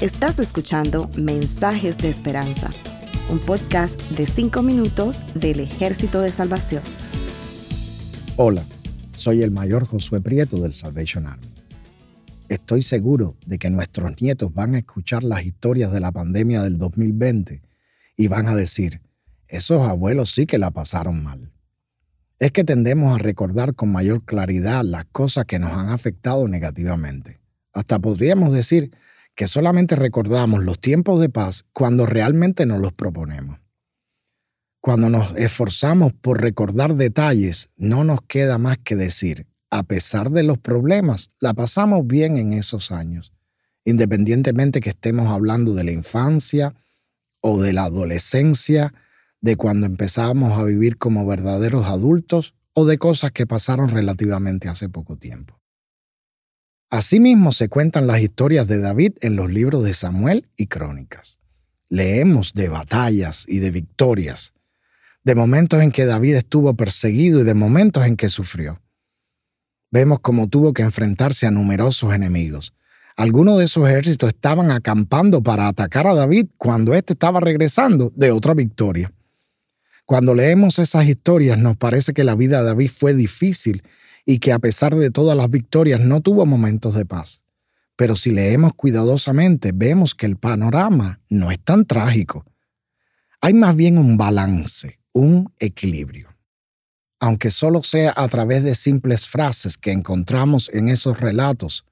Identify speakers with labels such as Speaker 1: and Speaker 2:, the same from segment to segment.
Speaker 1: Estás escuchando Mensajes de Esperanza, un podcast de 5 minutos del Ejército de Salvación.
Speaker 2: Hola, soy el mayor Josué Prieto del Salvation Army. Estoy seguro de que nuestros nietos van a escuchar las historias de la pandemia del 2020 y van a decir, esos abuelos sí que la pasaron mal. Es que tendemos a recordar con mayor claridad las cosas que nos han afectado negativamente. Hasta podríamos decir que solamente recordamos los tiempos de paz cuando realmente nos los proponemos. Cuando nos esforzamos por recordar detalles, no nos queda más que decir, a pesar de los problemas, la pasamos bien en esos años, independientemente que estemos hablando de la infancia o de la adolescencia, de cuando empezamos a vivir como verdaderos adultos o de cosas que pasaron relativamente hace poco tiempo. Asimismo se cuentan las historias de David en los libros de Samuel y Crónicas. Leemos de batallas y de victorias, de momentos en que David estuvo perseguido y de momentos en que sufrió vemos cómo tuvo que enfrentarse a numerosos enemigos. Algunos de esos ejércitos estaban acampando para atacar a David cuando éste estaba regresando de otra victoria. Cuando leemos esas historias nos parece que la vida de David fue difícil y que a pesar de todas las victorias no tuvo momentos de paz. Pero si leemos cuidadosamente vemos que el panorama no es tan trágico. Hay más bien un balance, un equilibrio aunque solo sea a través de simples frases que encontramos en esos relatos,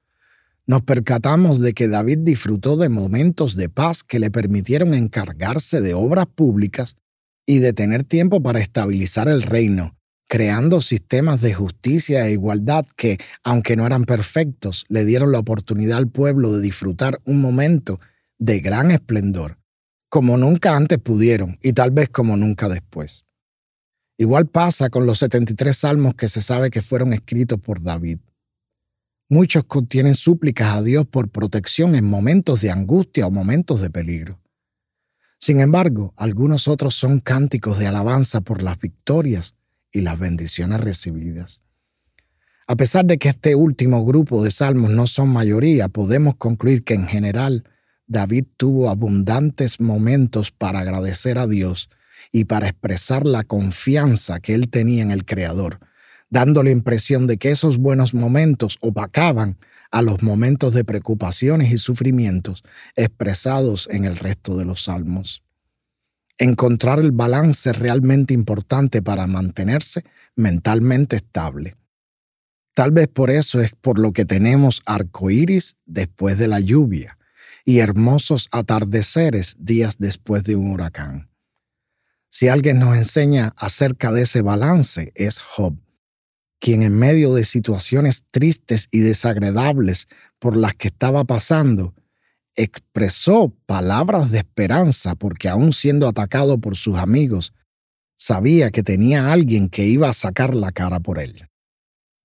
Speaker 2: nos percatamos de que David disfrutó de momentos de paz que le permitieron encargarse de obras públicas y de tener tiempo para estabilizar el reino, creando sistemas de justicia e igualdad que, aunque no eran perfectos, le dieron la oportunidad al pueblo de disfrutar un momento de gran esplendor, como nunca antes pudieron y tal vez como nunca después. Igual pasa con los 73 salmos que se sabe que fueron escritos por David. Muchos contienen súplicas a Dios por protección en momentos de angustia o momentos de peligro. Sin embargo, algunos otros son cánticos de alabanza por las victorias y las bendiciones recibidas. A pesar de que este último grupo de salmos no son mayoría, podemos concluir que en general David tuvo abundantes momentos para agradecer a Dios y para expresar la confianza que él tenía en el Creador, dando la impresión de que esos buenos momentos opacaban a los momentos de preocupaciones y sufrimientos expresados en el resto de los salmos. Encontrar el balance realmente importante para mantenerse mentalmente estable. Tal vez por eso es por lo que tenemos arcoíris después de la lluvia y hermosos atardeceres días después de un huracán. Si alguien nos enseña acerca de ese balance es Job, quien en medio de situaciones tristes y desagradables por las que estaba pasando, expresó palabras de esperanza porque aún siendo atacado por sus amigos, sabía que tenía alguien que iba a sacar la cara por él.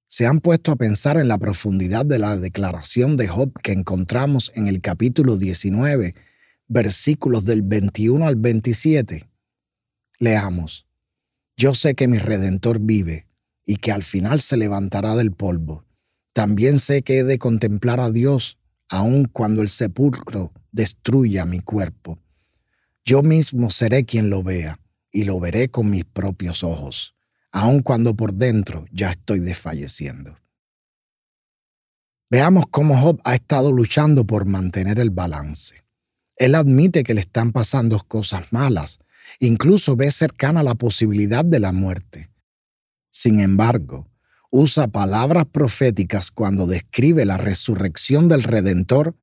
Speaker 2: Se han puesto a pensar en la profundidad de la declaración de Job que encontramos en el capítulo 19, versículos del 21 al 27. Leamos. Yo sé que mi Redentor vive y que al final se levantará del polvo. También sé que he de contemplar a Dios aun cuando el sepulcro destruya mi cuerpo. Yo mismo seré quien lo vea y lo veré con mis propios ojos, aun cuando por dentro ya estoy desfalleciendo. Veamos cómo Job ha estado luchando por mantener el balance. Él admite que le están pasando cosas malas, Incluso ve cercana la posibilidad de la muerte. Sin embargo, usa palabras proféticas cuando describe la resurrección del Redentor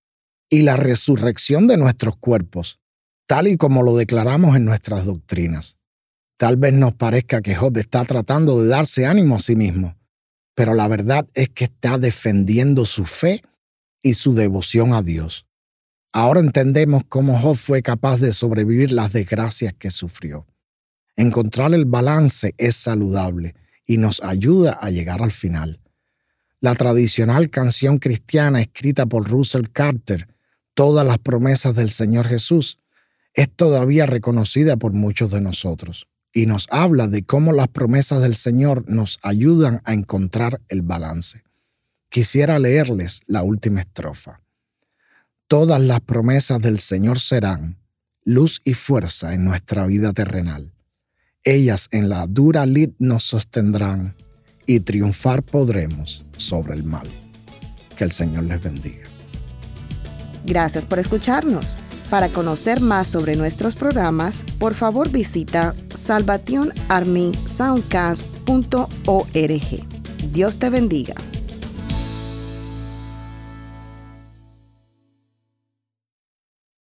Speaker 2: y la resurrección de nuestros cuerpos, tal y como lo declaramos en nuestras doctrinas. Tal vez nos parezca que Job está tratando de darse ánimo a sí mismo, pero la verdad es que está defendiendo su fe y su devoción a Dios. Ahora entendemos cómo Job fue capaz de sobrevivir las desgracias que sufrió. Encontrar el balance es saludable y nos ayuda a llegar al final. La tradicional canción cristiana escrita por Russell Carter, Todas las promesas del Señor Jesús, es todavía reconocida por muchos de nosotros y nos habla de cómo las promesas del Señor nos ayudan a encontrar el balance. Quisiera leerles la última estrofa. Todas las promesas del Señor serán luz y fuerza en nuestra vida terrenal. Ellas en la dura lid nos sostendrán y triunfar podremos sobre el mal. Que el Señor les bendiga.
Speaker 1: Gracias por escucharnos. Para conocer más sobre nuestros programas, por favor visita salvationarmysoundcast.org. Dios te bendiga.